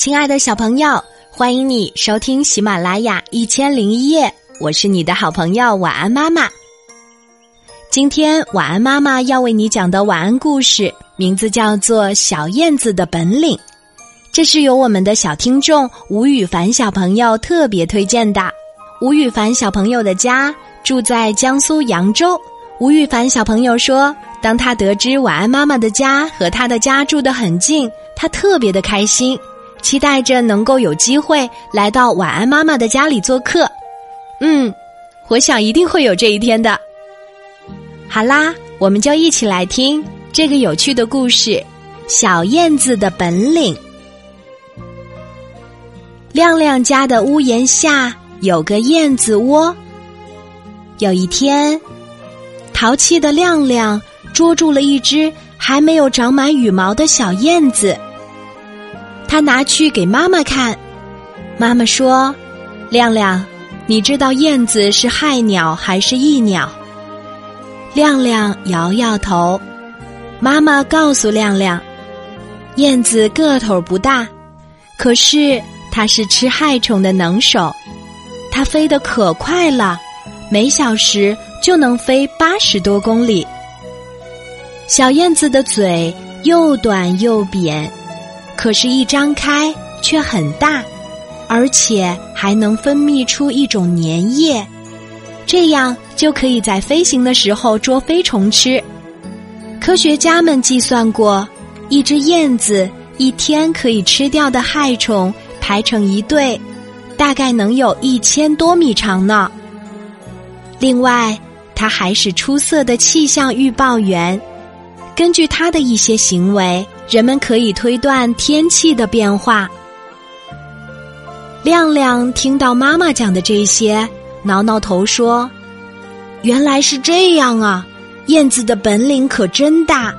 亲爱的小朋友，欢迎你收听喜马拉雅一千零一夜，我是你的好朋友晚安妈妈。今天晚安妈妈要为你讲的晚安故事，名字叫做《小燕子的本领》，这是由我们的小听众吴雨凡小朋友特别推荐的。吴雨凡小朋友的家住在江苏扬州。吴雨凡小朋友说，当他得知晚安妈妈的家和他的家住得很近，他特别的开心。期待着能够有机会来到晚安妈妈的家里做客，嗯，我想一定会有这一天的。好啦，我们就一起来听这个有趣的故事《小燕子的本领》。亮亮家的屋檐下有个燕子窝。有一天，淘气的亮亮捉住了一只还没有长满羽毛的小燕子。他拿去给妈妈看，妈妈说：“亮亮，你知道燕子是害鸟还是益鸟？”亮亮摇摇头。妈妈告诉亮亮：“燕子个头不大，可是它是吃害虫的能手，它飞得可快了，每小时就能飞八十多公里。小燕子的嘴又短又扁。”可是，一张开却很大，而且还能分泌出一种粘液，这样就可以在飞行的时候捉飞虫吃。科学家们计算过，一只燕子一天可以吃掉的害虫排成一队，大概能有一千多米长呢。另外，它还是出色的气象预报员，根据它的一些行为。人们可以推断天气的变化。亮亮听到妈妈讲的这些，挠挠头说：“原来是这样啊！燕子的本领可真大。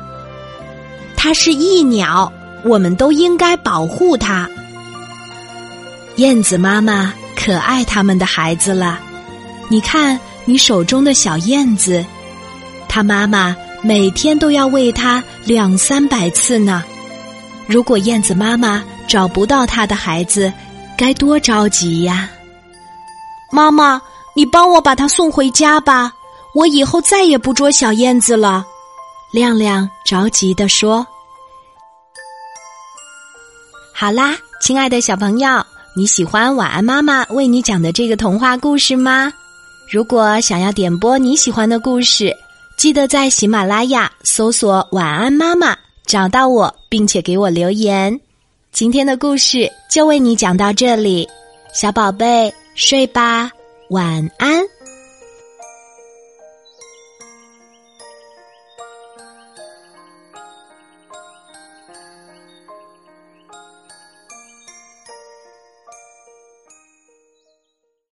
它是益鸟，我们都应该保护它。燕子妈妈可爱他们的孩子了。你看，你手中的小燕子，它妈妈。”每天都要喂它两三百次呢。如果燕子妈妈找不到它的孩子，该多着急呀！妈妈，你帮我把它送回家吧，我以后再也不捉小燕子了。亮亮着急地说：“好啦，亲爱的小朋友，你喜欢晚安妈妈为你讲的这个童话故事吗？如果想要点播你喜欢的故事。”记得在喜马拉雅搜索“晚安妈妈”，找到我，并且给我留言。今天的故事就为你讲到这里，小宝贝睡吧，晚安。